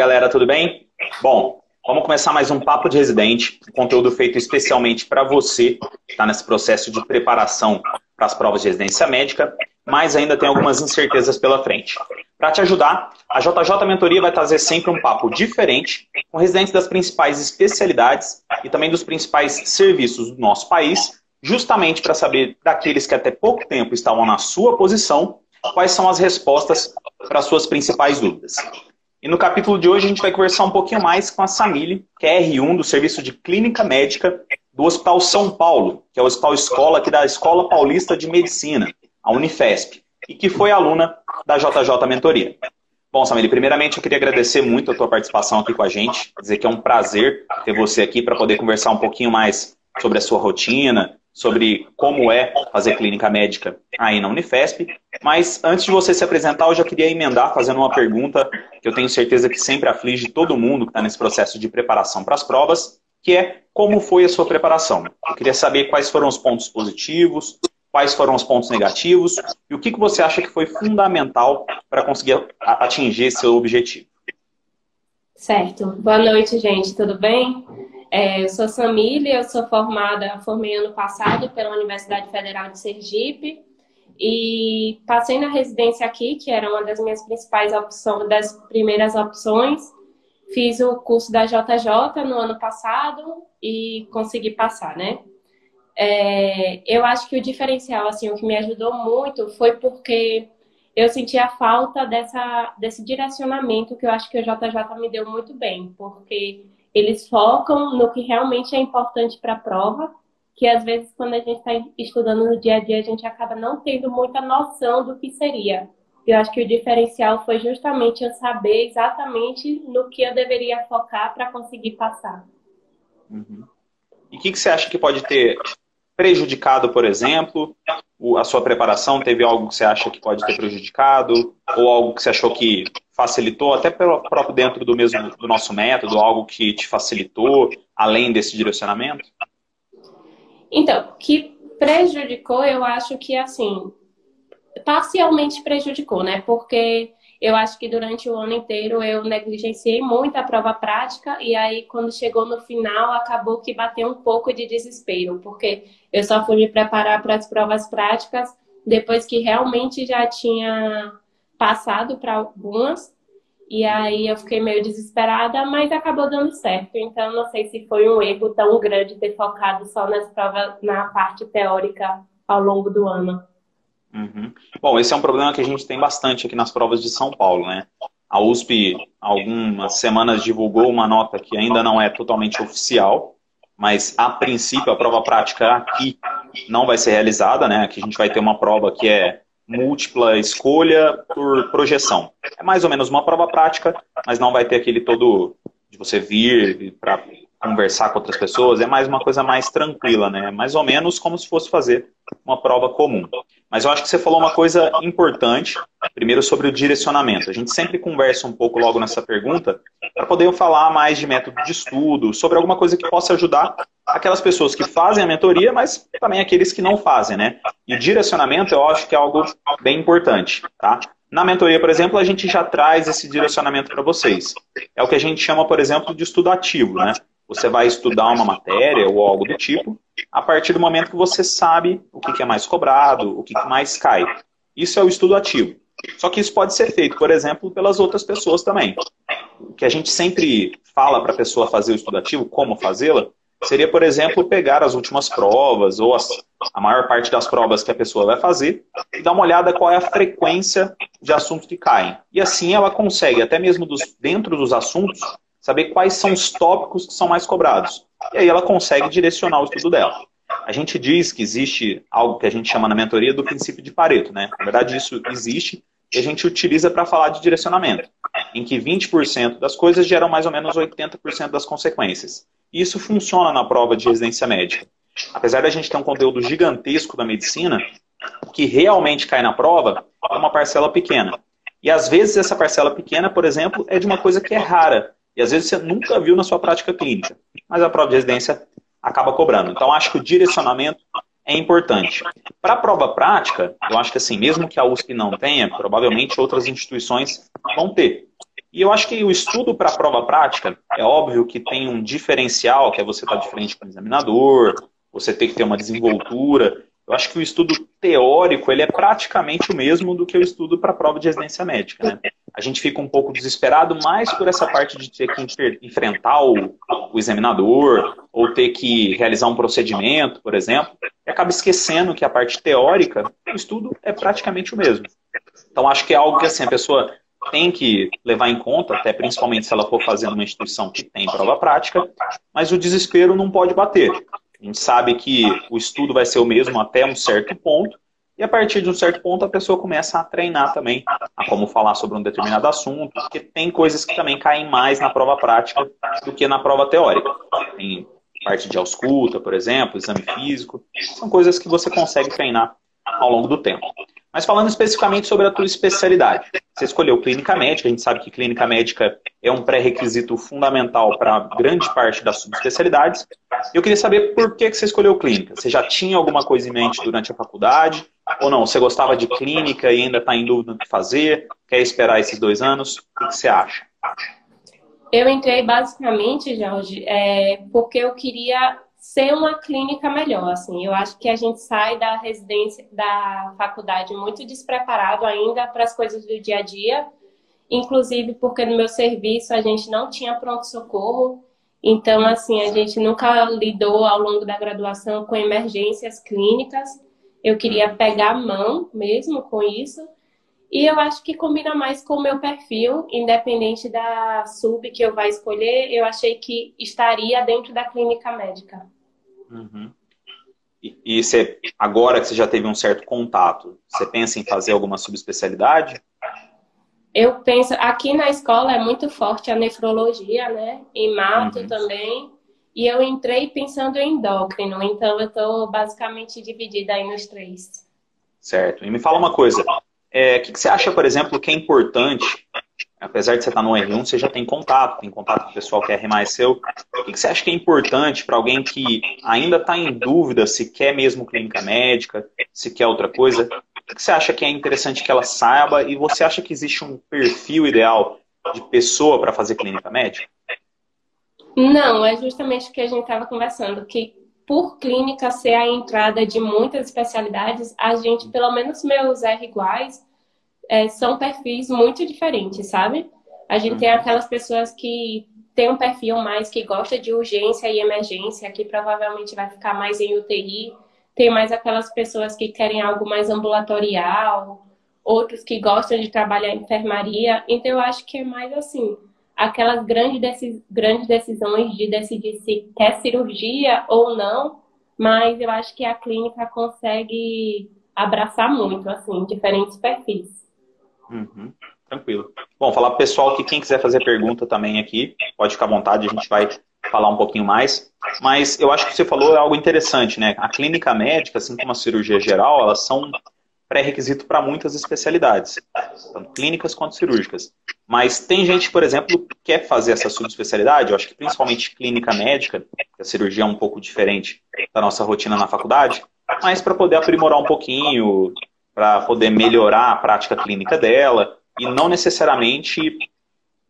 galera, tudo bem? Bom, vamos começar mais um Papo de Residente, um conteúdo feito especialmente para você que está nesse processo de preparação para as provas de residência médica, mas ainda tem algumas incertezas pela frente. Para te ajudar, a JJ Mentoria vai trazer sempre um papo diferente com residentes das principais especialidades e também dos principais serviços do nosso país, justamente para saber daqueles que até pouco tempo estavam na sua posição, quais são as respostas para as suas principais dúvidas. E no capítulo de hoje a gente vai conversar um pouquinho mais com a Samile, que é R1 do Serviço de Clínica Médica do Hospital São Paulo, que é o Hospital Escola aqui da Escola Paulista de Medicina, a Unifesp, e que foi aluna da JJ Mentoria. Bom, Samile, primeiramente eu queria agradecer muito a tua participação aqui com a gente, dizer que é um prazer ter você aqui para poder conversar um pouquinho mais sobre a sua rotina, sobre como é fazer clínica médica aí na Unifesp. Mas antes de você se apresentar, eu já queria emendar fazendo uma pergunta que eu tenho certeza que sempre aflige todo mundo que está nesse processo de preparação para as provas, que é como foi a sua preparação. Eu queria saber quais foram os pontos positivos, quais foram os pontos negativos e o que, que você acha que foi fundamental para conseguir atingir seu objetivo. Certo. Boa noite, gente. Tudo bem? É, eu sou Samília, eu sou formada, formei ano passado pela Universidade Federal de Sergipe e passei na residência aqui, que era uma das minhas principais opções, das primeiras opções. Fiz o curso da JJ no ano passado e consegui passar, né? É, eu acho que o diferencial, assim, o que me ajudou muito foi porque eu senti a falta dessa, desse direcionamento que eu acho que o JJ me deu muito bem, porque eles focam no que realmente é importante para a prova, que às vezes quando a gente está estudando no dia a dia a gente acaba não tendo muita noção do que seria. Eu acho que o diferencial foi justamente eu saber exatamente no que eu deveria focar para conseguir passar. Uhum. E o que, que você acha que pode ter prejudicado, por exemplo, a sua preparação? Teve algo que você acha que pode ter prejudicado? Ou algo que você achou que facilitou, até pelo próprio dentro do mesmo do nosso método, algo que te facilitou, além desse direcionamento? Então, que prejudicou, eu acho que assim, parcialmente prejudicou, né? Porque eu acho que durante o ano inteiro eu negligenciei muito a prova prática e aí quando chegou no final acabou que bateu um pouco de desespero, porque eu só fui me preparar para as provas práticas depois que realmente já tinha passado para algumas e aí eu fiquei meio desesperada, mas acabou dando certo. Então não sei se foi um erro tão grande ter focado só nas provas, na parte teórica ao longo do ano. Uhum. Bom, esse é um problema que a gente tem bastante aqui nas provas de São Paulo, né? A USP, algumas semanas, divulgou uma nota que ainda não é totalmente oficial, mas a princípio a prova prática aqui não vai ser realizada, né? Aqui a gente vai ter uma prova que é múltipla escolha por projeção. É mais ou menos uma prova prática, mas não vai ter aquele todo de você vir para conversar com outras pessoas, é mais uma coisa mais tranquila, né? Mais ou menos como se fosse fazer uma prova comum. Mas eu acho que você falou uma coisa importante, primeiro sobre o direcionamento. A gente sempre conversa um pouco logo nessa pergunta para poder falar mais de método de estudo, sobre alguma coisa que possa ajudar aquelas pessoas que fazem a mentoria, mas também aqueles que não fazem, né? E direcionamento eu acho que é algo bem importante, tá? Na mentoria, por exemplo, a gente já traz esse direcionamento para vocês. É o que a gente chama, por exemplo, de estudo ativo, né? Você vai estudar uma matéria ou algo do tipo, a partir do momento que você sabe o que é mais cobrado, o que mais cai. Isso é o estudo ativo. Só que isso pode ser feito, por exemplo, pelas outras pessoas também. O que a gente sempre fala para a pessoa fazer o estudo ativo, como fazê-la, seria, por exemplo, pegar as últimas provas ou as, a maior parte das provas que a pessoa vai fazer e dar uma olhada qual é a frequência de assuntos que caem. E assim ela consegue, até mesmo dos, dentro dos assuntos, saber quais são os tópicos que são mais cobrados. E aí ela consegue direcionar o estudo dela. A gente diz que existe algo que a gente chama na mentoria do princípio de Pareto, né? Na verdade, isso existe e a gente utiliza para falar de direcionamento, em que 20% das coisas geram mais ou menos 80% das consequências. E isso funciona na prova de residência médica. Apesar da gente ter um conteúdo gigantesco da medicina, o que realmente cai na prova é uma parcela pequena. E às vezes essa parcela pequena, por exemplo, é de uma coisa que é rara, e às vezes você nunca viu na sua prática clínica, mas a prova de residência acaba cobrando. Então, acho que o direcionamento é importante. Para a prova prática, eu acho que assim, mesmo que a USP não tenha, provavelmente outras instituições vão ter. E eu acho que o estudo para a prova prática, é óbvio que tem um diferencial, que é você estar tá de frente com o examinador, você tem que ter uma desenvoltura. Eu acho que o estudo teórico ele é praticamente o mesmo do que o estudo para a prova de residência médica. Né? A gente fica um pouco desesperado mais por essa parte de ter que enfrentar o, o examinador ou ter que realizar um procedimento, por exemplo, e acaba esquecendo que a parte teórica, o estudo é praticamente o mesmo. Então acho que é algo que assim, a pessoa tem que levar em conta, até principalmente se ela for fazer numa instituição que tem prova prática, mas o desespero não pode bater. A gente sabe que o estudo vai ser o mesmo até um certo ponto, e a partir de um certo ponto a pessoa começa a treinar também a como falar sobre um determinado assunto, porque tem coisas que também caem mais na prova prática do que na prova teórica. Tem parte de ausculta, por exemplo, exame físico, são coisas que você consegue treinar ao longo do tempo. Mas falando especificamente sobre a tua especialidade, você escolheu clínica médica, a gente sabe que clínica médica é um pré-requisito fundamental para grande parte das subespecialidades. Eu queria saber por que você escolheu clínica. Você já tinha alguma coisa em mente durante a faculdade? Ou não? Você gostava de clínica e ainda está em dúvida do que fazer? Quer esperar esses dois anos? O que você acha? Eu entrei basicamente, Jorge, é, porque eu queria ser uma clínica melhor, assim. Eu acho que a gente sai da residência, da faculdade muito despreparado ainda para as coisas do dia a dia, inclusive porque no meu serviço a gente não tinha pronto-socorro, então, assim, a gente nunca lidou ao longo da graduação com emergências clínicas. Eu queria pegar a mão mesmo com isso. E eu acho que combina mais com o meu perfil, independente da sub que eu vá escolher, eu achei que estaria dentro da clínica médica. Uhum. E, e você, agora que você já teve um certo contato, você pensa em fazer alguma subespecialidade? Eu penso, aqui na escola é muito forte a nefrologia, né? Em mato uhum. também. E eu entrei pensando em endócrino, então eu estou basicamente dividida aí nos três. Certo. E me fala uma coisa, é, o que, que, você acha, por exemplo, que é importante, apesar de você estar no R1, você já tem contato, tem contato com o pessoal que é R mais seu, o que, você acha que é importante para alguém que ainda está em dúvida se quer mesmo clínica médica, se quer outra coisa? O que você acha que é interessante que ela saiba e você acha que existe um perfil ideal de pessoa para fazer clínica médica? Não, é justamente o que a gente estava conversando, que por clínica ser a entrada de muitas especialidades, a gente, pelo menos meus R iguais, é, são perfis muito diferentes, sabe? A gente tem aquelas pessoas que tem um perfil mais que gosta de urgência e emergência, que provavelmente vai ficar mais em UTI. Tem mais aquelas pessoas que querem algo mais ambulatorial, outros que gostam de trabalhar em enfermaria. Então, eu acho que é mais assim, aquelas grandes, decis grandes decisões de decidir se quer cirurgia ou não, mas eu acho que a clínica consegue abraçar muito, assim, diferentes perfis. Uhum, tranquilo. Bom, falar pro pessoal que quem quiser fazer pergunta também aqui, pode ficar à vontade, a gente vai falar um pouquinho mais. Mas eu acho que você falou algo interessante, né? A clínica médica, assim como a cirurgia geral, elas são pré-requisito para muitas especialidades, tanto clínicas quanto cirúrgicas. Mas tem gente, por exemplo, que quer fazer essa subespecialidade, eu acho que principalmente clínica médica, que a cirurgia é um pouco diferente da nossa rotina na faculdade, mas para poder aprimorar um pouquinho, para poder melhorar a prática clínica dela, e não necessariamente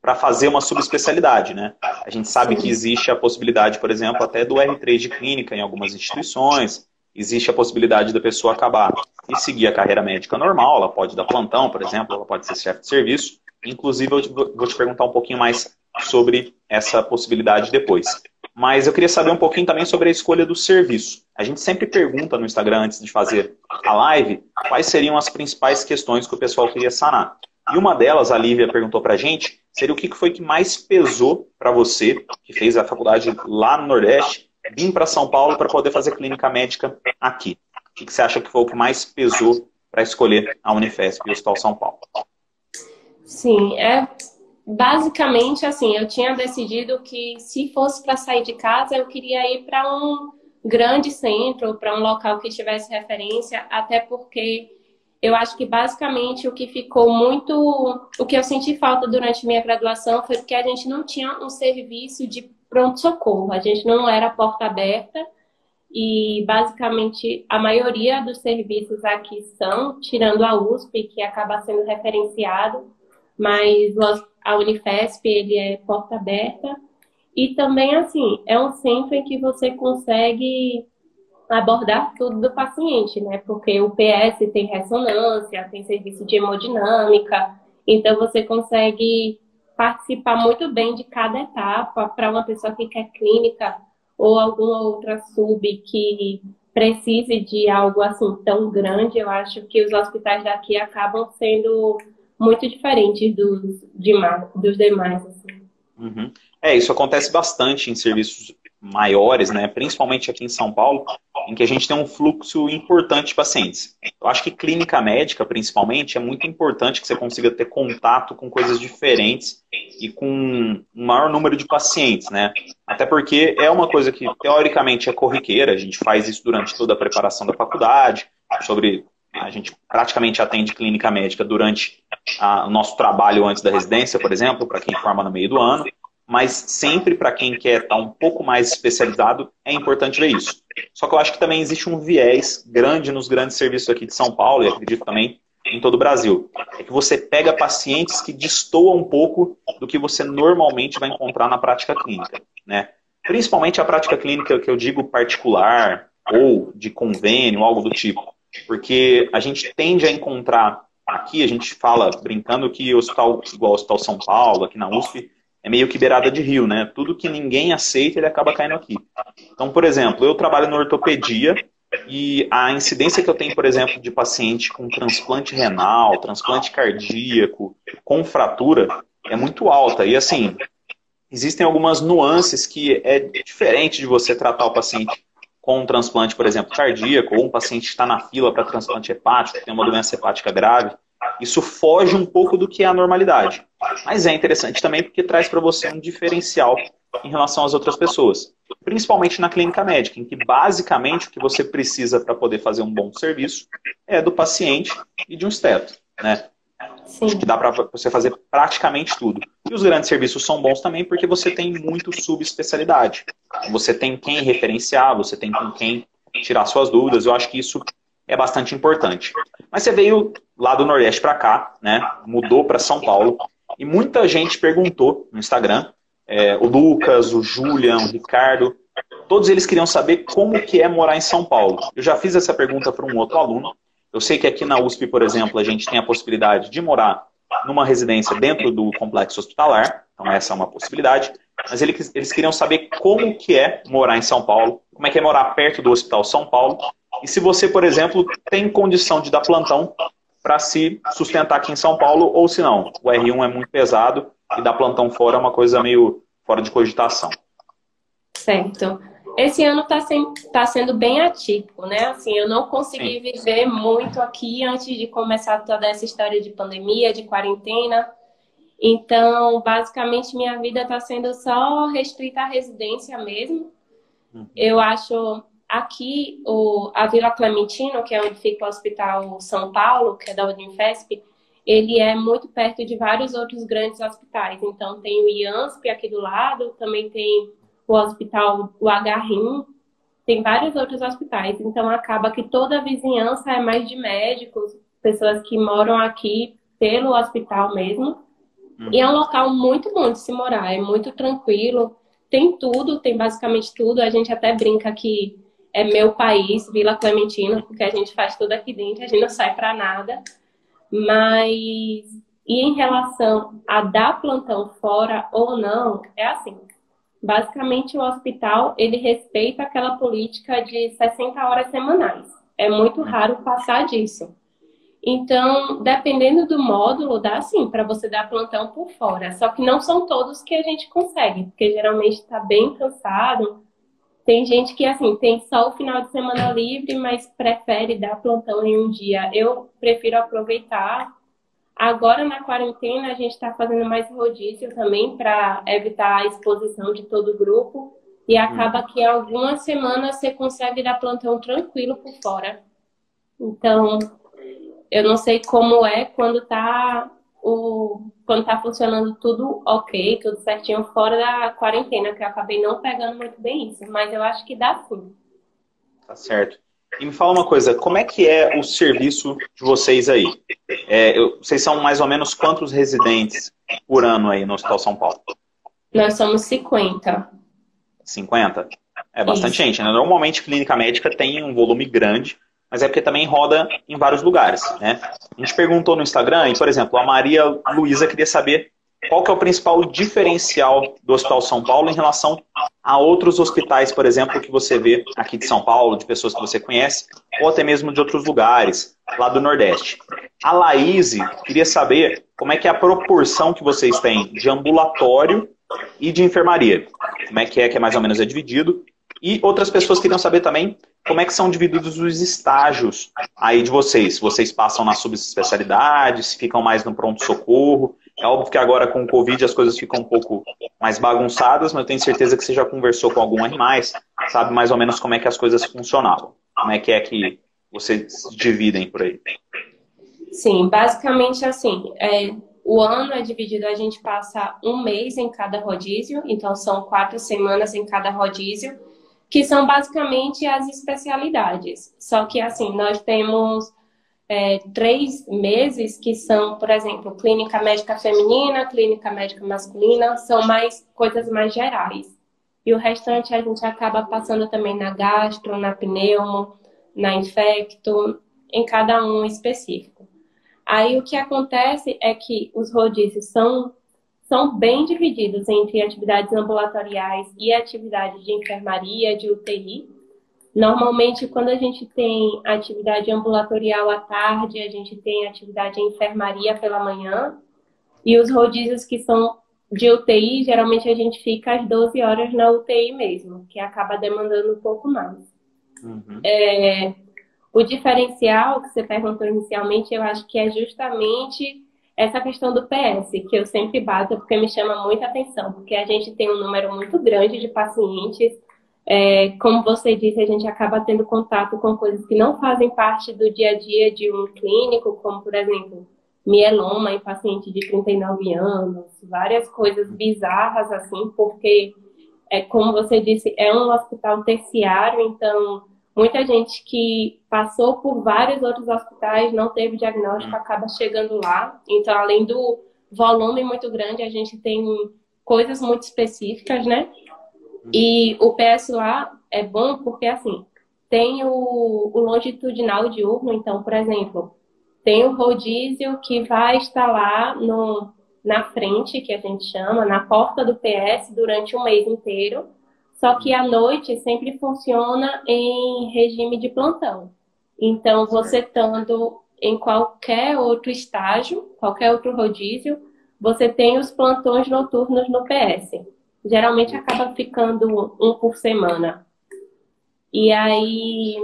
para fazer uma subespecialidade, né? A gente sabe que existe a possibilidade, por exemplo, até do R3 de clínica em algumas instituições, existe a possibilidade da pessoa acabar e seguir a carreira médica normal, ela pode dar plantão, por exemplo, ela pode ser chefe de serviço. Inclusive, eu vou te perguntar um pouquinho mais sobre essa possibilidade depois. Mas eu queria saber um pouquinho também sobre a escolha do serviço. A gente sempre pergunta no Instagram, antes de fazer a live, quais seriam as principais questões que o pessoal queria sanar. E uma delas, a Lívia perguntou pra gente, seria o que foi que mais pesou para você, que fez a faculdade lá no Nordeste, vir para São Paulo para poder fazer clínica médica aqui? O que você acha que foi o que mais pesou para escolher a Unifesp e o Hospital São Paulo? Sim, é basicamente assim, eu tinha decidido que se fosse para sair de casa, eu queria ir para um grande centro, para um local que tivesse referência, até porque eu acho que basicamente o que ficou muito, o que eu senti falta durante minha graduação foi que a gente não tinha um serviço de pronto-socorro. A gente não era porta aberta e basicamente a maioria dos serviços aqui são, tirando a USP, que acaba sendo referenciado, mas a Unifesp ele é porta aberta. E também assim é um centro em que você consegue abordar tudo do paciente, né? Porque o PS tem ressonância, tem serviço de hemodinâmica, então você consegue participar muito bem de cada etapa para uma pessoa que quer clínica ou alguma outra sub que precise de algo assim tão grande, eu acho que os hospitais daqui acabam sendo muito diferentes dos, demais. Dos demais assim. uhum. É, isso acontece bastante em serviços maiores, né, principalmente aqui em São Paulo, em que a gente tem um fluxo importante de pacientes. Eu acho que clínica médica, principalmente, é muito importante que você consiga ter contato com coisas diferentes e com um maior número de pacientes, né? Até porque é uma coisa que, teoricamente, é corriqueira, a gente faz isso durante toda a preparação da faculdade, sobre a gente praticamente atende clínica médica durante a, o nosso trabalho antes da residência, por exemplo, para quem forma no meio do ano mas sempre para quem quer estar tá um pouco mais especializado, é importante ver isso. Só que eu acho que também existe um viés grande nos grandes serviços aqui de São Paulo, e acredito também em todo o Brasil. É que você pega pacientes que destoam um pouco do que você normalmente vai encontrar na prática clínica. Né? Principalmente a prática clínica que eu digo particular, ou de convênio, algo do tipo. Porque a gente tende a encontrar aqui, a gente fala brincando que o hospital, igual o Hospital São Paulo, aqui na USP, é meio que beirada de rio, né? Tudo que ninguém aceita, ele acaba caindo aqui. Então, por exemplo, eu trabalho na ortopedia e a incidência que eu tenho, por exemplo, de paciente com transplante renal, transplante cardíaco, com fratura, é muito alta. E assim, existem algumas nuances que é diferente de você tratar o paciente com um transplante, por exemplo, cardíaco, ou um paciente está na fila para transplante hepático, tem uma doença hepática grave. Isso foge um pouco do que é a normalidade. Mas é interessante também porque traz para você um diferencial em relação às outras pessoas. Principalmente na clínica médica, em que basicamente o que você precisa para poder fazer um bom serviço é do paciente e de um esteto. Né? Sim. Acho que dá para você fazer praticamente tudo. E os grandes serviços são bons também porque você tem muito subespecialidade. Você tem quem referenciar, você tem com quem tirar suas dúvidas. Eu acho que isso é bastante importante. Mas você veio lá do Nordeste para cá, né? Mudou para São Paulo. E muita gente perguntou no Instagram, é, o Lucas, o Julian, o Ricardo, todos eles queriam saber como que é morar em São Paulo. Eu já fiz essa pergunta para um outro aluno. Eu sei que aqui na USP, por exemplo, a gente tem a possibilidade de morar numa residência dentro do complexo hospitalar. Então essa é uma possibilidade. Mas eles, eles queriam saber como que é morar em São Paulo, como é que é morar perto do Hospital São Paulo. E se você, por exemplo, tem condição de dar plantão para se sustentar aqui em São Paulo, ou se não, o R1 é muito pesado e dar plantão fora é uma coisa meio fora de cogitação. Certo. Esse ano está tá sendo bem atípico, né? Assim, eu não consegui Sim. viver muito aqui antes de começar toda essa história de pandemia, de quarentena. Então, basicamente, minha vida está sendo só restrita à residência mesmo. Uhum. Eu acho Aqui, o, a Vila Clementino, que é onde fica o Hospital São Paulo, que é da Unifesp, ele é muito perto de vários outros grandes hospitais. Então, tem o IANSP aqui do lado, também tem o hospital, o HRIM, tem vários outros hospitais. Então, acaba que toda a vizinhança é mais de médicos, pessoas que moram aqui pelo hospital mesmo. Uhum. E é um local muito bom de se morar, é muito tranquilo. Tem tudo, tem basicamente tudo. A gente até brinca que é meu país, Vila Clementina, porque a gente faz tudo aqui dentro, a gente não sai para nada. Mas e em relação a dar plantão fora ou não, é assim. Basicamente, o hospital ele respeita aquela política de 60 horas semanais. É muito raro passar disso. Então, dependendo do módulo, dá sim para você dar plantão por fora. Só que não são todos que a gente consegue, porque geralmente está bem cansado tem gente que, assim, tem só o final de semana livre, mas prefere dar plantão em um dia. Eu prefiro aproveitar. Agora, na quarentena, a gente está fazendo mais rodízio também para evitar a exposição de todo o grupo. E acaba hum. que algumas semanas você consegue dar plantão tranquilo por fora. Então, eu não sei como é quando está o, quando tá funcionando tudo ok, tudo certinho, fora da quarentena, que eu acabei não pegando muito bem isso, mas eu acho que dá sim. Tá certo. E me fala uma coisa, como é que é o serviço de vocês aí? É, eu, vocês são mais ou menos quantos residentes por ano aí no Hospital São Paulo? Nós somos 50. 50? É bastante Isso. gente, né? Normalmente clínica médica tem um volume grande, mas é porque também roda em vários lugares, né? A gente perguntou no Instagram e, por exemplo, a Maria Luísa queria saber qual que é o principal diferencial do Hospital São Paulo em relação a outros hospitais, por exemplo, que você vê aqui de São Paulo, de pessoas que você conhece, ou até mesmo de outros lugares, lá do Nordeste. A Laís queria saber como é que é a proporção que vocês têm de ambulatório e de enfermaria. Como é que é que é mais ou menos é dividido. E outras pessoas queriam saber também como é que são divididos os estágios aí de vocês. Vocês passam nas subespecialidades, ficam mais no pronto-socorro. É óbvio que agora com o Covid as coisas ficam um pouco mais bagunçadas, mas eu tenho certeza que você já conversou com algum animais, sabe mais ou menos como é que as coisas funcionavam. Como é que é que vocês dividem por aí? Sim, basicamente assim. É, o ano é dividido, a gente passa um mês em cada rodízio, então são quatro semanas em cada rodízio, que são basicamente as especialidades. Só que assim, nós temos é, três meses que são, por exemplo, clínica médica feminina, clínica médica masculina, são mais coisas mais gerais. E o restante a gente acaba passando também na gastro, na pneumo, na infecto, em cada um específico. Aí o que acontece é que os rodízios são, são bem divididos entre atividades ambulatoriais e atividades de enfermaria, de UTI. Normalmente, quando a gente tem atividade ambulatorial à tarde, a gente tem atividade em enfermaria pela manhã. E os rodízios que são de UTI, geralmente a gente fica às 12 horas na UTI mesmo, que acaba demandando um pouco mais. Uhum. É, o diferencial que você perguntou inicialmente, eu acho que é justamente essa questão do PS, que eu sempre bato porque me chama muita atenção, porque a gente tem um número muito grande de pacientes. É, como você disse, a gente acaba tendo contato com coisas que não fazem parte do dia a dia de um clínico, como, por exemplo, mieloma em paciente de 39 anos, várias coisas bizarras assim, porque, é, como você disse, é um hospital terciário, então Muita gente que passou por vários outros hospitais, não teve diagnóstico, acaba chegando lá. Então, além do volume muito grande, a gente tem coisas muito específicas, né? E o PS lá é bom porque, assim, tem o, o longitudinal diurno. Então, por exemplo, tem o rodízio que vai estar lá no, na frente, que a gente chama, na porta do PS durante um mês inteiro só que à noite sempre funciona em regime de plantão. Então, você estando em qualquer outro estágio, qualquer outro rodízio, você tem os plantões noturnos no PS. Geralmente acaba ficando um por semana. E aí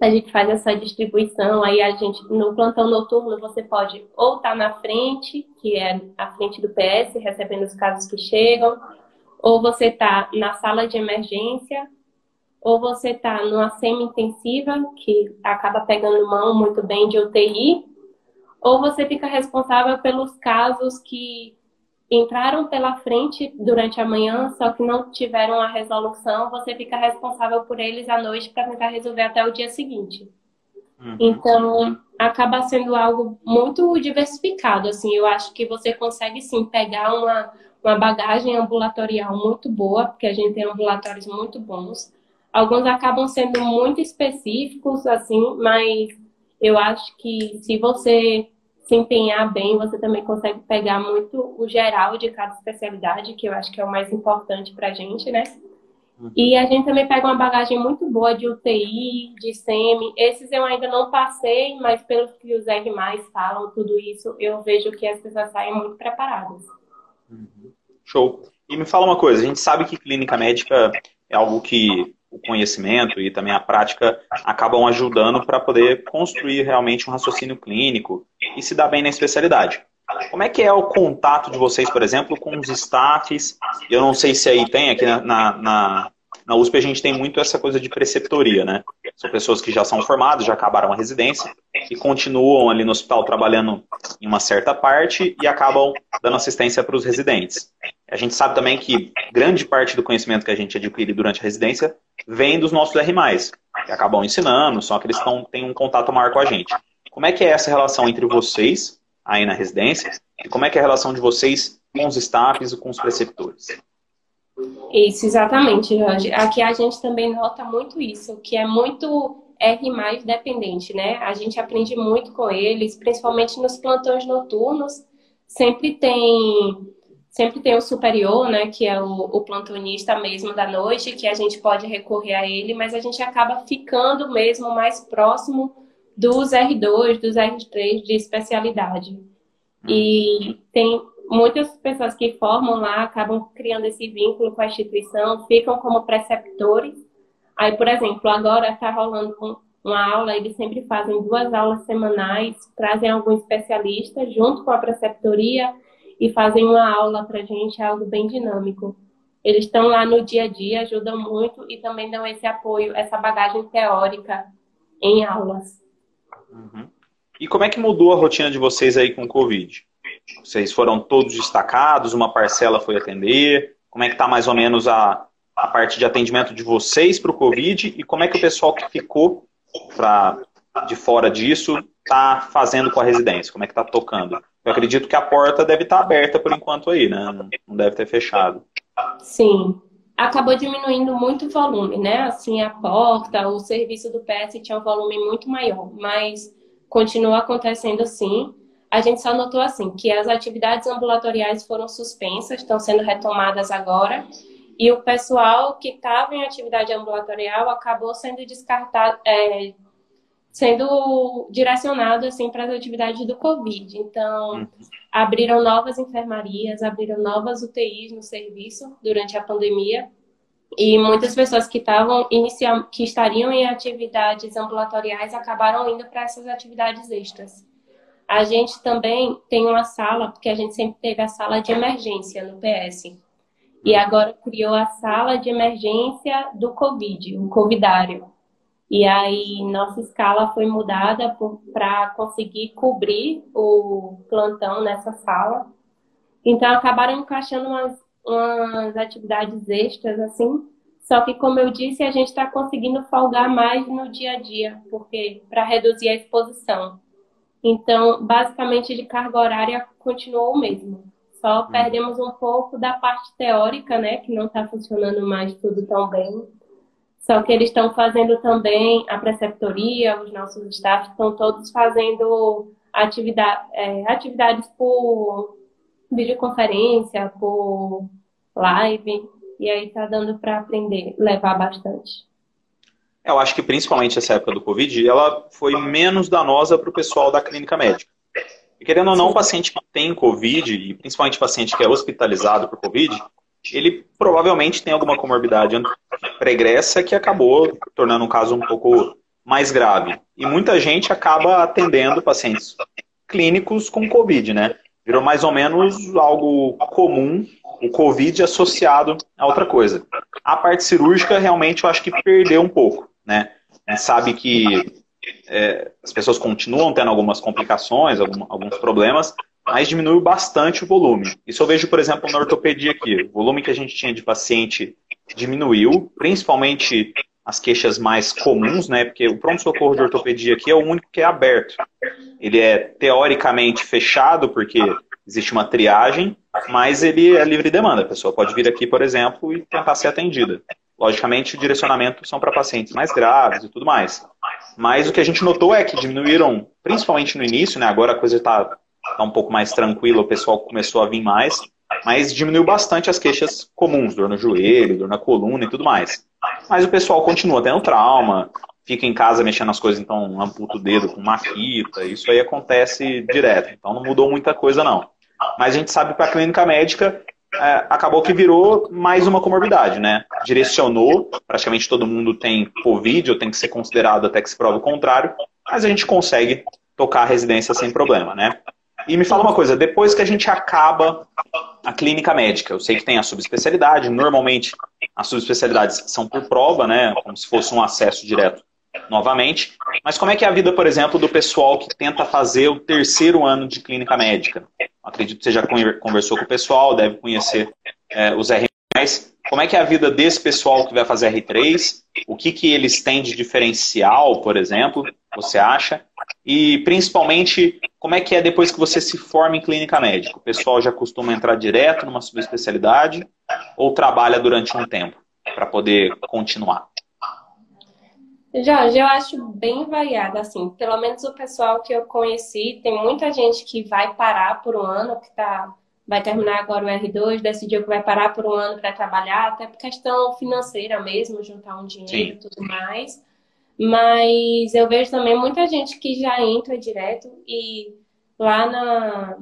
a gente faz essa distribuição, aí a gente no plantão noturno você pode ou estar tá na frente, que é a frente do PS, recebendo os casos que chegam, ou você está na sala de emergência, ou você está numa semi-intensiva, que acaba pegando mão muito bem de UTI, ou você fica responsável pelos casos que entraram pela frente durante a manhã, só que não tiveram a resolução, você fica responsável por eles à noite para tentar resolver até o dia seguinte. Uhum. Então, acaba sendo algo muito diversificado, assim, eu acho que você consegue sim pegar uma uma bagagem ambulatorial muito boa, porque a gente tem ambulatórios muito bons. Alguns acabam sendo muito específicos, assim, mas eu acho que se você se empenhar bem, você também consegue pegar muito o geral de cada especialidade, que eu acho que é o mais importante para a gente, né? Uhum. E a gente também pega uma bagagem muito boa de UTI, de SEMI. Esses eu ainda não passei, mas pelo que os R+, falam, tudo isso, eu vejo que as pessoas saem muito preparadas. Uhum. Show. E me fala uma coisa, a gente sabe que clínica médica é algo que o conhecimento e também a prática acabam ajudando para poder construir realmente um raciocínio clínico e se dar bem na especialidade. Como é que é o contato de vocês, por exemplo, com os staffs? Eu não sei se aí tem, aqui na, na, na USP a gente tem muito essa coisa de preceptoria, né? São pessoas que já são formadas, já acabaram a residência e continuam ali no hospital trabalhando em uma certa parte e acabam dando assistência para os residentes. A gente sabe também que grande parte do conhecimento que a gente adquire durante a residência vem dos nossos R+. que acabam ensinando, são aqueles que têm um contato maior com a gente. Como é que é essa relação entre vocês, aí na residência, e como é que é a relação de vocês com os staffs e com os preceptores? Isso, exatamente, Jorge. Aqui a gente também nota muito isso, que é muito R mais dependente, né? A gente aprende muito com eles, principalmente nos plantões noturnos. Sempre tem sempre tem o superior, né, que é o, o, plantonista mesmo da noite, que a gente pode recorrer a ele, mas a gente acaba ficando mesmo mais próximo dos R2, dos R3 de especialidade. E tem muitas pessoas que formam lá, acabam criando esse vínculo com a instituição, ficam como preceptores. Aí, por exemplo, agora está rolando uma aula, eles sempre fazem duas aulas semanais, trazem algum especialista junto com a preceptoria e fazem uma aula para a gente, é algo bem dinâmico. Eles estão lá no dia a dia, ajudam muito e também dão esse apoio, essa bagagem teórica em aulas. Uhum. E como é que mudou a rotina de vocês aí com o Covid? Vocês foram todos destacados, uma parcela foi atender? Como é que está mais ou menos a, a parte de atendimento de vocês para o Covid? E como é que o pessoal que ficou pra, de fora disso está fazendo com a residência? Como é que está tocando? Eu acredito que a porta deve estar tá aberta por enquanto aí, né? Não deve ter fechado. Sim. Acabou diminuindo muito o volume, né? Assim, a porta, o serviço do PS tinha um volume muito maior, mas continua acontecendo sim. A gente só notou assim que as atividades ambulatoriais foram suspensas, estão sendo retomadas agora, e o pessoal que estava em atividade ambulatorial acabou sendo descartado, é, sendo direcionado assim para as atividades do Covid. Então, abriram novas enfermarias, abriram novas UTIs no serviço durante a pandemia. E muitas pessoas que estavam inicial, que estariam em atividades ambulatoriais acabaram indo para essas atividades extras. A gente também tem uma sala, porque a gente sempre teve a sala de emergência no PS. E agora criou a sala de emergência do Covid, o Covidário. E aí nossa escala foi mudada para conseguir cobrir o plantão nessa sala. Então acabaram encaixando umas, umas atividades extras assim. Só que como eu disse, a gente está conseguindo folgar mais no dia a dia, porque para reduzir a exposição. Então, basicamente de carga horária continuou o mesmo. Só hum. perdemos um pouco da parte teórica, né, que não está funcionando mais tudo tão bem só que eles estão fazendo também a preceptoria, os nossos staff estão todos fazendo atividade, é, atividades por videoconferência, por live, e aí está dando para aprender, levar bastante. Eu acho que principalmente essa época do Covid, ela foi menos danosa para o pessoal da clínica médica. E querendo ou não, o paciente que tem Covid, e principalmente o paciente que é hospitalizado por Covid, ele provavelmente tem alguma comorbidade pregressa que acabou tornando um caso um pouco mais grave. E muita gente acaba atendendo pacientes clínicos com Covid, né? Virou mais ou menos algo comum o Covid associado a outra coisa. A parte cirúrgica realmente eu acho que perdeu um pouco, né? A gente sabe que é, as pessoas continuam tendo algumas complicações, algum, alguns problemas, mas diminuiu bastante o volume. Isso eu vejo, por exemplo, na ortopedia aqui. O volume que a gente tinha de paciente diminuiu, principalmente as queixas mais comuns, né? Porque o pronto-socorro de ortopedia aqui é o único que é aberto. Ele é teoricamente fechado, porque existe uma triagem, mas ele é livre demanda. A pessoa pode vir aqui, por exemplo, e tentar ser atendida. Logicamente, o direcionamento são para pacientes mais graves e tudo mais. Mas o que a gente notou é que diminuíram, principalmente no início, né? Agora a coisa está tá um pouco mais tranquila, o pessoal começou a vir mais, mas diminuiu bastante as queixas comuns, dor no joelho, dor na coluna e tudo mais. Mas o pessoal continua tendo trauma, fica em casa mexendo nas coisas, então amputa o dedo com uma fita, isso aí acontece direto, então não mudou muita coisa não. Mas a gente sabe para a clínica médica é, acabou que virou mais uma comorbidade, né? Direcionou, praticamente todo mundo tem Covid, ou tem que ser considerado até que se prove o contrário, mas a gente consegue tocar a residência sem problema, né? E me fala uma coisa, depois que a gente acaba a clínica médica, eu sei que tem a subespecialidade, normalmente as subespecialidades são por prova, né, como se fosse um acesso direto novamente, mas como é que é a vida, por exemplo, do pessoal que tenta fazer o terceiro ano de clínica médica? Acredito que você já conversou com o pessoal, deve conhecer é, os RMs. como é que é a vida desse pessoal que vai fazer R3? O que, que eles têm de diferencial, por exemplo, você acha? E principalmente, como é que é depois que você se forma em clínica médica? O pessoal já costuma entrar direto numa subespecialidade ou trabalha durante um tempo para poder continuar? Jorge, eu acho bem variado, assim, pelo menos o pessoal que eu conheci, tem muita gente que vai parar por um ano, que tá, vai terminar agora o R2, decidiu que vai parar por um ano para trabalhar, até por questão financeira mesmo, juntar um dinheiro e tudo mais. Mas eu vejo também muita gente que já entra direto e lá na,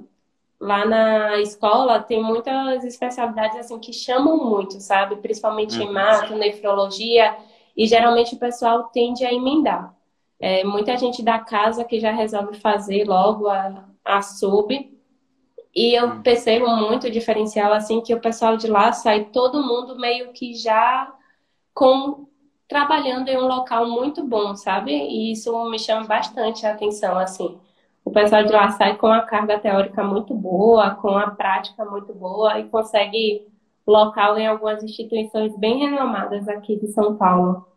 lá na escola tem muitas especialidades assim que chamam muito, sabe? Principalmente em mato, nefrologia e geralmente o pessoal tende a emendar. É, muita gente da casa que já resolve fazer logo a, a sub. E eu hum. percebo muito diferencial, assim, que o pessoal de lá sai todo mundo meio que já com trabalhando em um local muito bom, sabe? E isso me chama bastante a atenção, assim. O pessoal de lá sai com a carga teórica muito boa, com a prática muito boa e consegue local em algumas instituições bem renomadas aqui de São Paulo.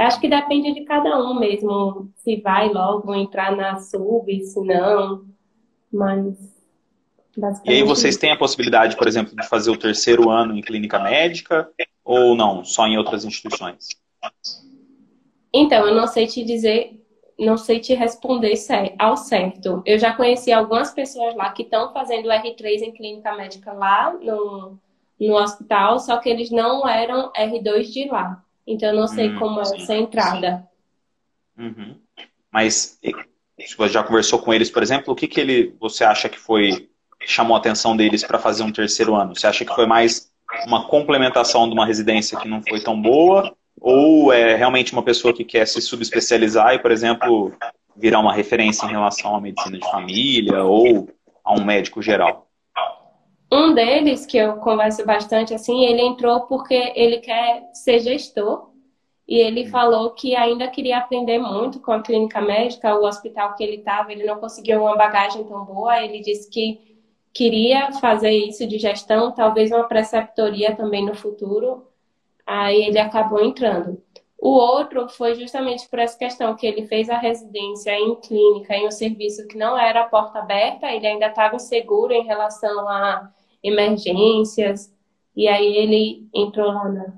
Acho que depende de cada um mesmo, se vai logo entrar na sub, se não, mas... E aí vocês têm a possibilidade, por exemplo, de fazer o terceiro ano em clínica médica ou não, só em outras instituições? Então, eu não sei te dizer, não sei te responder ao certo. Eu já conheci algumas pessoas lá que estão fazendo R3 em clínica médica lá no, no hospital, só que eles não eram R2 de lá. Então eu não sei hum, como é essa entrada. Uhum. Mas se você já conversou com eles, por exemplo, o que, que ele, você acha que foi chamou a atenção deles para fazer um terceiro ano? Você acha que foi mais uma complementação de uma residência que não foi tão boa? Ou é realmente uma pessoa que quer se subespecializar e, por exemplo, virar uma referência em relação à medicina de família ou a um médico geral? Um deles, que eu converso bastante assim, ele entrou porque ele quer ser gestor e ele falou que ainda queria aprender muito com a clínica médica, o hospital que ele estava, ele não conseguiu uma bagagem tão boa. Ele disse que queria fazer isso de gestão, talvez uma preceptoria também no futuro. Aí ele acabou entrando. O outro foi justamente por essa questão que ele fez a residência em clínica, em um serviço que não era porta aberta, ele ainda estava inseguro em relação a emergências, e aí ele entrou lá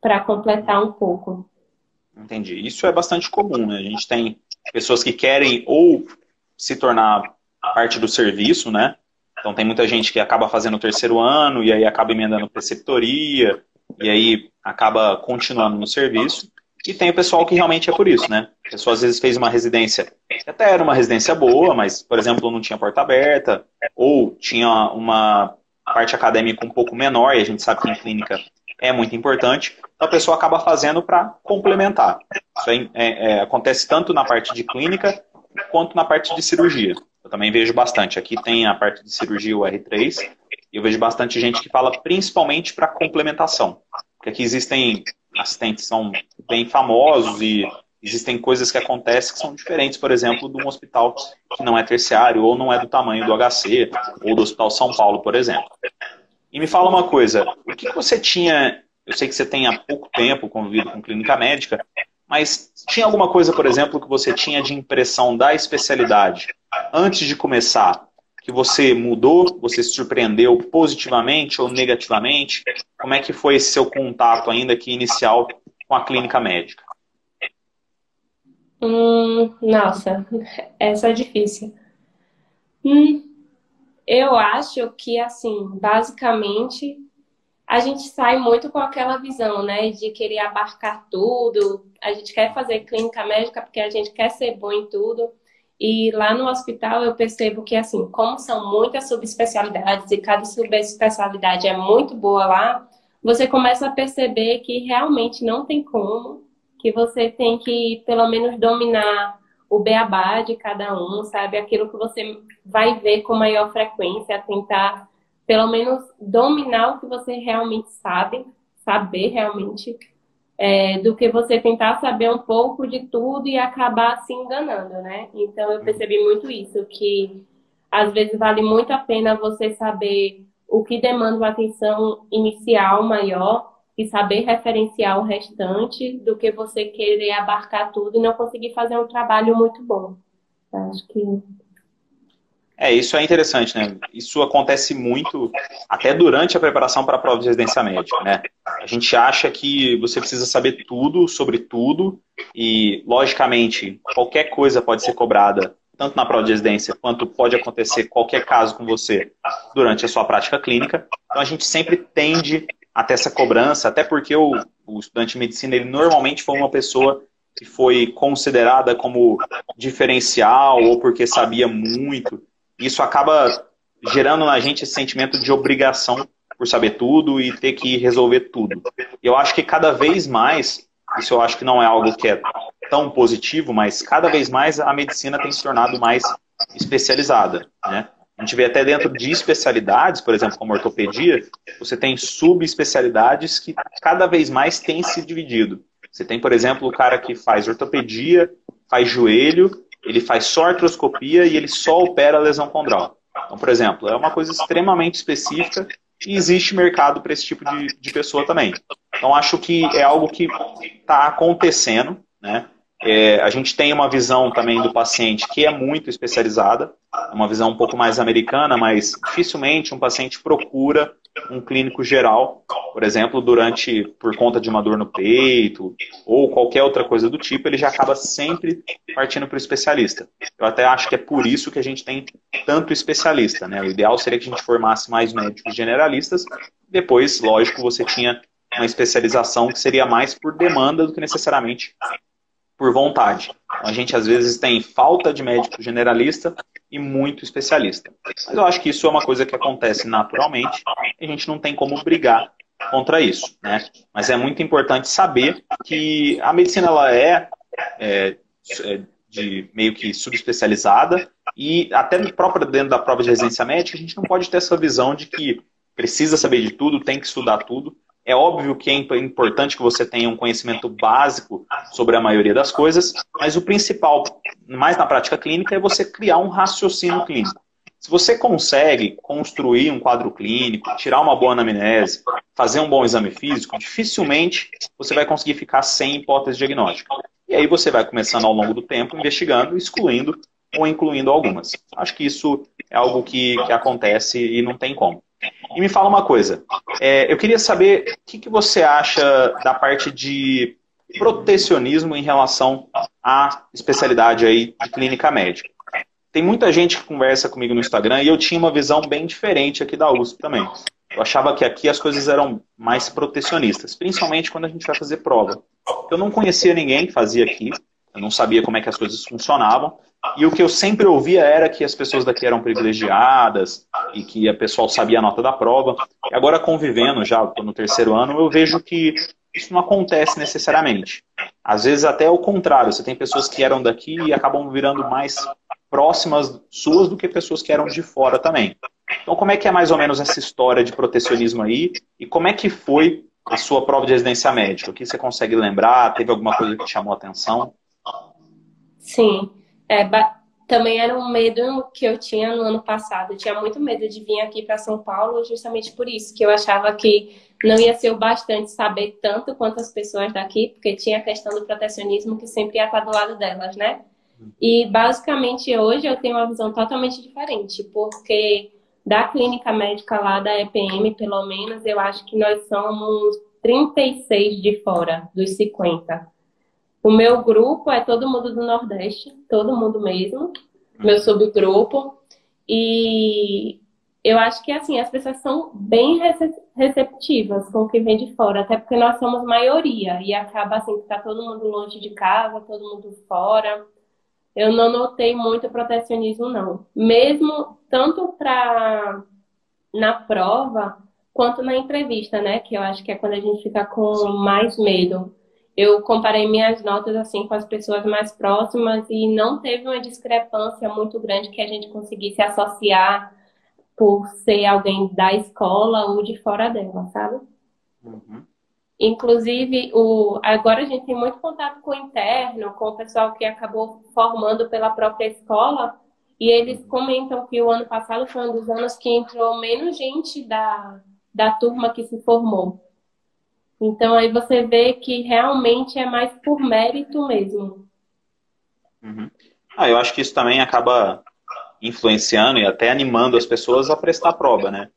para completar um pouco. Entendi. Isso é bastante comum, né? A gente tem pessoas que querem ou se tornar parte do serviço, né? Então tem muita gente que acaba fazendo o terceiro ano e aí acaba emendando preceptoria e aí acaba continuando no serviço. E tem o pessoal que realmente é por isso, né? A pessoa às vezes fez uma residência, até era uma residência boa, mas, por exemplo, não tinha porta aberta, ou tinha uma parte acadêmica um pouco menor, e a gente sabe que em clínica é muito importante, então a pessoa acaba fazendo para complementar. Isso é, é, acontece tanto na parte de clínica quanto na parte de cirurgia. Eu também vejo bastante. Aqui tem a parte de cirurgia, o R3, e eu vejo bastante gente que fala principalmente para complementação. Porque aqui existem assistentes que são bem famosos e existem coisas que acontecem que são diferentes, por exemplo, de um hospital que não é terciário ou não é do tamanho do HC ou do Hospital São Paulo, por exemplo. E me fala uma coisa, o que você tinha, eu sei que você tem há pouco tempo convivido com clínica médica, mas tinha alguma coisa, por exemplo, que você tinha de impressão da especialidade antes de começar, que você mudou, você se surpreendeu positivamente ou negativamente? Como é que foi esse seu contato ainda que inicial com a clínica médica? Hum, nossa, essa é difícil. Hum, eu acho que, assim, basicamente, a gente sai muito com aquela visão, né, de querer abarcar tudo. A gente quer fazer clínica médica porque a gente quer ser bom em tudo. E lá no hospital eu percebo que, assim, como são muitas subespecialidades e cada subespecialidade é muito boa lá, você começa a perceber que realmente não tem como que você tem que pelo menos dominar o beabá de cada um, sabe? Aquilo que você vai ver com maior frequência, tentar pelo menos dominar o que você realmente sabe, saber realmente, é, do que você tentar saber um pouco de tudo e acabar se enganando, né? Então eu percebi muito isso, que às vezes vale muito a pena você saber o que demanda uma atenção inicial maior e saber referenciar o restante do que você querer abarcar tudo e não conseguir fazer um trabalho muito bom. Acho que é, isso é interessante, né? Isso acontece muito até durante a preparação para a prova de residência médica, né? A gente acha que você precisa saber tudo sobre tudo e, logicamente, qualquer coisa pode ser cobrada tanto na prova de residência quanto pode acontecer qualquer caso com você durante a sua prática clínica. Então a gente sempre tende a ter essa cobrança, até porque o, o estudante de medicina ele normalmente foi uma pessoa que foi considerada como diferencial ou porque sabia muito. Isso acaba gerando na gente esse sentimento de obrigação por saber tudo e ter que resolver tudo. Eu acho que cada vez mais, isso eu acho que não é algo que é tão positivo, mas cada vez mais a medicina tem se tornado mais especializada, né? A gente vê até dentro de especialidades, por exemplo, como ortopedia, você tem subespecialidades que cada vez mais têm se dividido. Você tem, por exemplo, o cara que faz ortopedia, faz joelho ele faz só artroscopia e ele só opera lesão condral. Então, por exemplo, é uma coisa extremamente específica e existe mercado para esse tipo de, de pessoa também. Então, acho que é algo que está acontecendo, né? É, a gente tem uma visão também do paciente que é muito especializada, uma visão um pouco mais americana, mas dificilmente um paciente procura um clínico geral, por exemplo, durante por conta de uma dor no peito ou qualquer outra coisa do tipo, ele já acaba sempre partindo para o especialista. Eu até acho que é por isso que a gente tem tanto especialista, né? O ideal seria que a gente formasse mais médicos generalistas. Depois, lógico, você tinha uma especialização que seria mais por demanda do que necessariamente por vontade. A gente às vezes tem falta de médico generalista e muito especialista. Mas eu acho que isso é uma coisa que acontece naturalmente e a gente não tem como brigar contra isso, né? Mas é muito importante saber que a medicina ela é, é, é de meio que subespecializada e até própria dentro da prova de residência médica a gente não pode ter essa visão de que precisa saber de tudo, tem que estudar tudo. É óbvio que é importante que você tenha um conhecimento básico sobre a maioria das coisas, mas o principal, mais na prática clínica, é você criar um raciocínio clínico. Se você consegue construir um quadro clínico, tirar uma boa anamnese, fazer um bom exame físico, dificilmente você vai conseguir ficar sem hipótese diagnóstica. E aí você vai começando ao longo do tempo investigando, excluindo ou incluindo algumas. Acho que isso é algo que, que acontece e não tem como. E me fala uma coisa, é, eu queria saber o que, que você acha da parte de protecionismo em relação à especialidade aí de clínica médica. Tem muita gente que conversa comigo no Instagram e eu tinha uma visão bem diferente aqui da USP também. Eu achava que aqui as coisas eram mais protecionistas, principalmente quando a gente vai fazer prova. Eu não conhecia ninguém que fazia aqui, eu não sabia como é que as coisas funcionavam. E o que eu sempre ouvia era que as pessoas daqui eram privilegiadas e que a pessoal sabia a nota da prova. E agora convivendo já no terceiro ano, eu vejo que isso não acontece necessariamente. Às vezes até o contrário, você tem pessoas que eram daqui e acabam virando mais próximas suas do que pessoas que eram de fora também. Então como é que é mais ou menos essa história de protecionismo aí e como é que foi a sua prova de residência médica? O que você consegue lembrar? Teve alguma coisa que te chamou a atenção? Sim. É, também era um medo que eu tinha no ano passado. Eu tinha muito medo de vir aqui para São Paulo, justamente por isso, que eu achava que não ia ser o bastante saber tanto quanto as pessoas daqui, porque tinha a questão do protecionismo que sempre ia estar do lado delas, né? E basicamente hoje eu tenho uma visão totalmente diferente, porque da clínica médica lá da EPM, pelo menos, eu acho que nós somos 36 de fora dos 50. O meu grupo é todo mundo do Nordeste, todo mundo mesmo, meu subgrupo. E eu acho que assim, as pessoas são bem receptivas com o que vem de fora, até porque nós somos maioria e acaba assim que tá todo mundo longe de casa, todo mundo fora. Eu não notei muito protecionismo não, mesmo tanto para na prova quanto na entrevista, né? Que eu acho que é quando a gente fica com mais medo eu comparei minhas notas assim com as pessoas mais próximas e não teve uma discrepância muito grande que a gente conseguisse associar por ser alguém da escola ou de fora dela, sabe? Uhum. Inclusive, o, agora a gente tem muito contato com o interno, com o pessoal que acabou formando pela própria escola, e eles comentam que o ano passado foi um dos anos que entrou menos gente da, da turma que se formou. Então aí você vê que realmente é mais por mérito mesmo. Uhum. Ah, eu acho que isso também acaba influenciando e até animando as pessoas a prestar prova, né?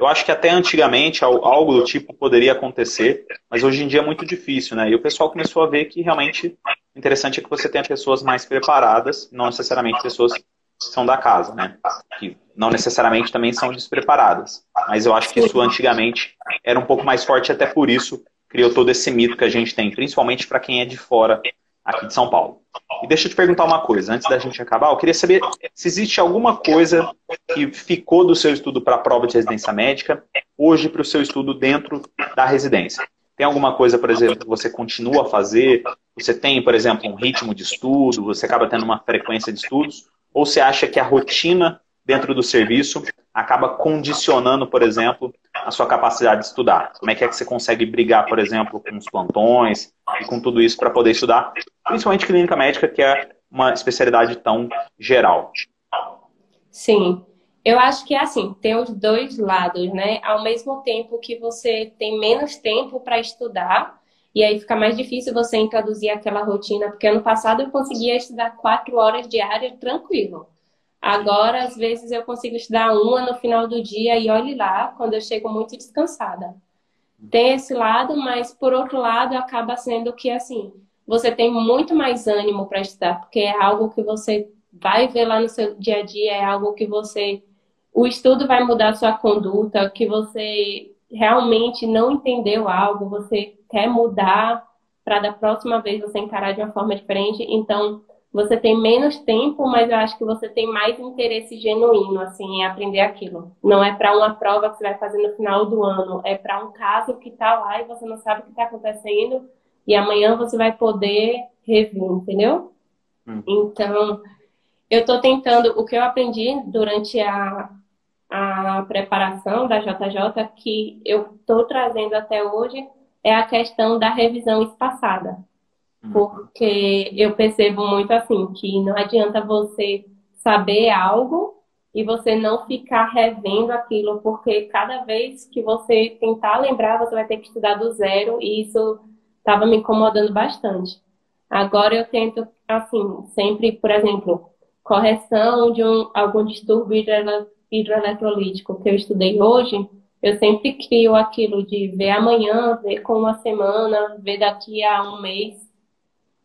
Eu acho que até antigamente algo do tipo poderia acontecer, mas hoje em dia é muito difícil, né? E o pessoal começou a ver que realmente o interessante é que você tenha pessoas mais preparadas, não necessariamente pessoas que são da casa, né? Que não necessariamente também são despreparadas. Mas eu acho que isso antigamente era um pouco mais forte, até por isso criou todo esse mito que a gente tem, principalmente para quem é de fora aqui de São Paulo. E deixa eu te perguntar uma coisa, antes da gente acabar, eu queria saber se existe alguma coisa que ficou do seu estudo para a prova de residência médica hoje para o seu estudo dentro da residência. Tem alguma coisa, por exemplo, que você continua a fazer? Você tem, por exemplo, um ritmo de estudo? Você acaba tendo uma frequência de estudos? Ou você acha que a rotina dentro do serviço acaba condicionando, por exemplo, a sua capacidade de estudar? Como é que é que você consegue brigar, por exemplo, com os plantões e com tudo isso para poder estudar, principalmente clínica médica, que é uma especialidade tão geral? Sim. Eu acho que é assim, tem os dois lados, né? Ao mesmo tempo que você tem menos tempo para estudar, e aí fica mais difícil você introduzir aquela rotina, porque ano passado eu conseguia estudar quatro horas diárias tranquilo. Agora, às vezes, eu consigo estudar uma no final do dia e olhe lá, quando eu chego muito descansada. Tem esse lado, mas por outro lado, acaba sendo que, assim, você tem muito mais ânimo para estudar, porque é algo que você vai ver lá no seu dia a dia, é algo que você. O estudo vai mudar sua conduta, que você realmente não entendeu algo, você quer mudar para da próxima vez você encarar de uma forma diferente. Então, você tem menos tempo, mas eu acho que você tem mais interesse genuíno assim em aprender aquilo. Não é para uma prova que você vai fazer no final do ano, é para um caso que está lá e você não sabe o que está acontecendo e amanhã você vai poder rever, entendeu? Hum. Então, eu estou tentando o que eu aprendi durante a, a preparação da JJ que eu estou trazendo até hoje é a questão da revisão espaçada. Uhum. Porque eu percebo muito assim, que não adianta você saber algo e você não ficar revendo aquilo, porque cada vez que você tentar lembrar, você vai ter que estudar do zero, e isso estava me incomodando bastante. Agora eu tento, assim, sempre, por exemplo, correção de um, algum distúrbio hidroeletrolítico que eu estudei hoje, eu sempre crio aquilo de ver amanhã, ver com uma semana, ver daqui a um mês,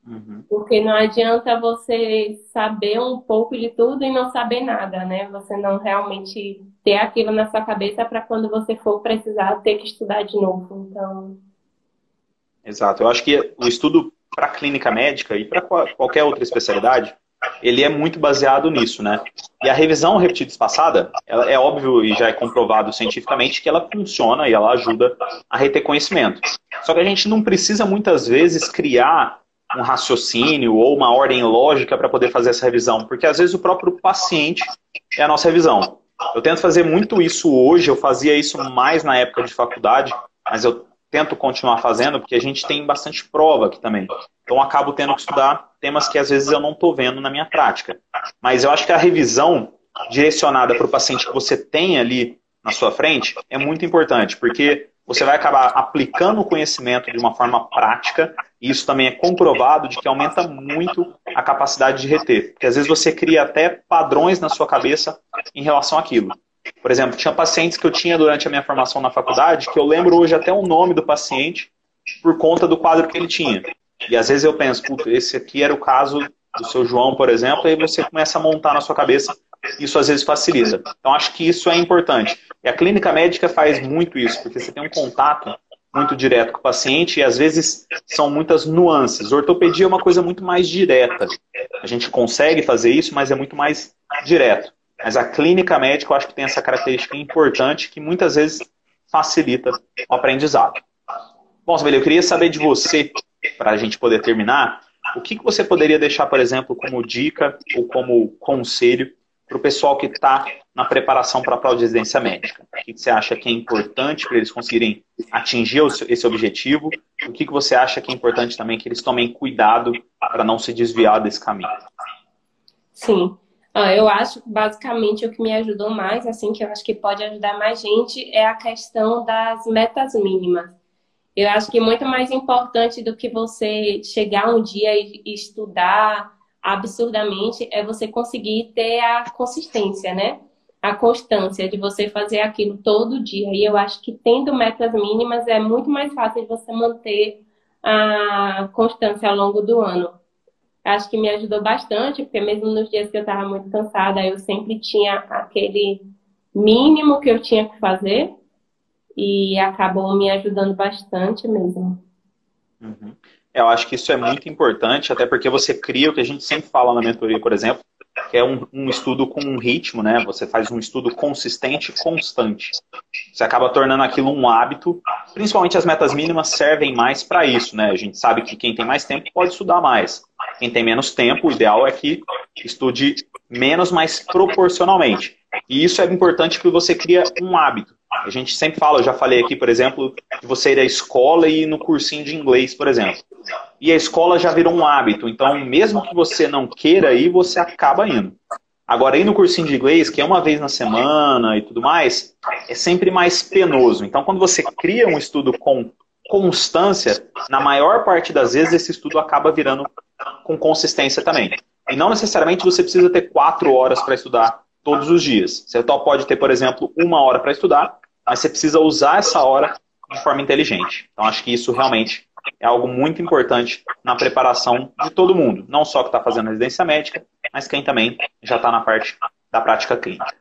Uhum. Porque não adianta você saber um pouco de tudo e não saber nada, né? Você não realmente ter aquilo na sua cabeça para quando você for precisar ter que estudar de novo. Então. Exato. Eu acho que o estudo para clínica médica e para qualquer outra especialidade, ele é muito baseado nisso, né? E a revisão repetida espaçada, ela é óbvio e já é comprovado cientificamente que ela funciona e ela ajuda a reter conhecimento. Só que a gente não precisa muitas vezes criar um raciocínio ou uma ordem lógica para poder fazer essa revisão, porque às vezes o próprio paciente é a nossa revisão. Eu tento fazer muito isso hoje, eu fazia isso mais na época de faculdade, mas eu tento continuar fazendo porque a gente tem bastante prova aqui também. Então acabo tendo que estudar temas que às vezes eu não estou vendo na minha prática. Mas eu acho que a revisão direcionada para o paciente que você tem ali na sua frente é muito importante, porque você vai acabar aplicando o conhecimento de uma forma prática, e isso também é comprovado de que aumenta muito a capacidade de reter. Porque às vezes você cria até padrões na sua cabeça em relação àquilo. Por exemplo, tinha pacientes que eu tinha durante a minha formação na faculdade que eu lembro hoje até o nome do paciente por conta do quadro que ele tinha. E às vezes eu penso, esse aqui era o caso do seu João, por exemplo, aí você começa a montar na sua cabeça isso às vezes facilita. Então acho que isso é importante. E a clínica médica faz muito isso, porque você tem um contato muito direto com o paciente e às vezes são muitas nuances. Ortopedia é uma coisa muito mais direta. A gente consegue fazer isso, mas é muito mais direto. Mas a clínica médica eu acho que tem essa característica importante que muitas vezes facilita o aprendizado. Bom, Sabela, eu queria saber de você, para a gente poder terminar, o que você poderia deixar, por exemplo, como dica ou como conselho para o pessoal que está na preparação para a prova de residência médica? O que você acha que é importante para eles conseguirem atingir esse objetivo? O que você acha que é importante também que eles tomem cuidado para não se desviar desse caminho? Sim. Ah, eu acho basicamente o que me ajudou mais, assim, que eu acho que pode ajudar mais gente, é a questão das metas mínimas. Eu acho que muito mais importante do que você chegar um dia e estudar absurdamente é você conseguir ter a consistência, né? A constância de você fazer aquilo todo dia. E eu acho que tendo metas mínimas é muito mais fácil de você manter a constância ao longo do ano. Acho que me ajudou bastante, porque mesmo nos dias que eu estava muito cansada, eu sempre tinha aquele mínimo que eu tinha que fazer e acabou me ajudando bastante mesmo. Uhum. Eu acho que isso é muito importante, até porque você cria o que a gente sempre fala na mentoria, por exemplo, que é um, um estudo com um ritmo, né? Você faz um estudo consistente e constante. Você acaba tornando aquilo um hábito. Principalmente as metas mínimas servem mais para isso, né? A gente sabe que quem tem mais tempo pode estudar mais. Quem tem menos tempo, o ideal é que estude menos, mas proporcionalmente. E isso é importante porque você cria um hábito. A gente sempre fala, eu já falei aqui, por exemplo, de você ir à escola e ir no cursinho de inglês, por exemplo. E a escola já virou um hábito, então mesmo que você não queira ir, você acaba indo. Agora, ir no cursinho de inglês, que é uma vez na semana e tudo mais, é sempre mais penoso. Então, quando você cria um estudo com constância, na maior parte das vezes esse estudo acaba virando com consistência também. E não necessariamente você precisa ter quatro horas para estudar todos os dias. Você pode ter, por exemplo, uma hora para estudar, mas você precisa usar essa hora de forma inteligente. Então, acho que isso realmente é algo muito importante na preparação de todo mundo, não só que está fazendo residência médica, mas quem também já está na parte da prática clínica.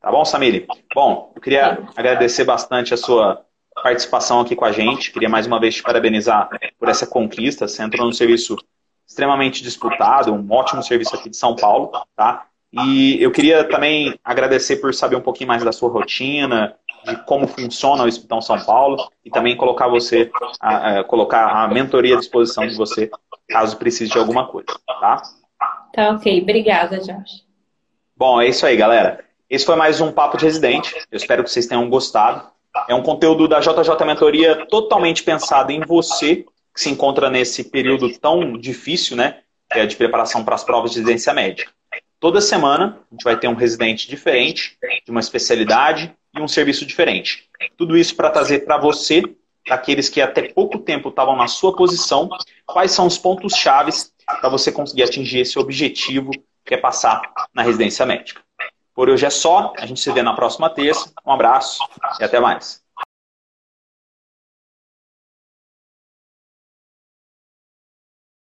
Tá bom, Samile? Bom, eu queria agradecer bastante a sua participação aqui com a gente. Queria mais uma vez te parabenizar por essa conquista. Você entrou num serviço extremamente disputado, um ótimo serviço aqui de São Paulo, tá? E eu queria também agradecer por saber um pouquinho mais da sua rotina, de como funciona o Hospital São Paulo e também colocar você, a, a, colocar a mentoria à disposição de você, caso precise de alguma coisa, tá? Tá ok, obrigada, Josh. Bom, é isso aí, galera. Esse foi mais um Papo de Residente. Eu espero que vocês tenham gostado. É um conteúdo da JJ Mentoria totalmente pensado em você, que se encontra nesse período tão difícil, né? Que é de preparação para as provas de residência médica. Toda semana a gente vai ter um residente diferente, de uma especialidade e um serviço diferente. Tudo isso para trazer para você, daqueles que até pouco tempo estavam na sua posição, quais são os pontos chaves para você conseguir atingir esse objetivo que é passar na residência médica. Por hoje é só, a gente se vê na próxima terça. Um abraço e até mais.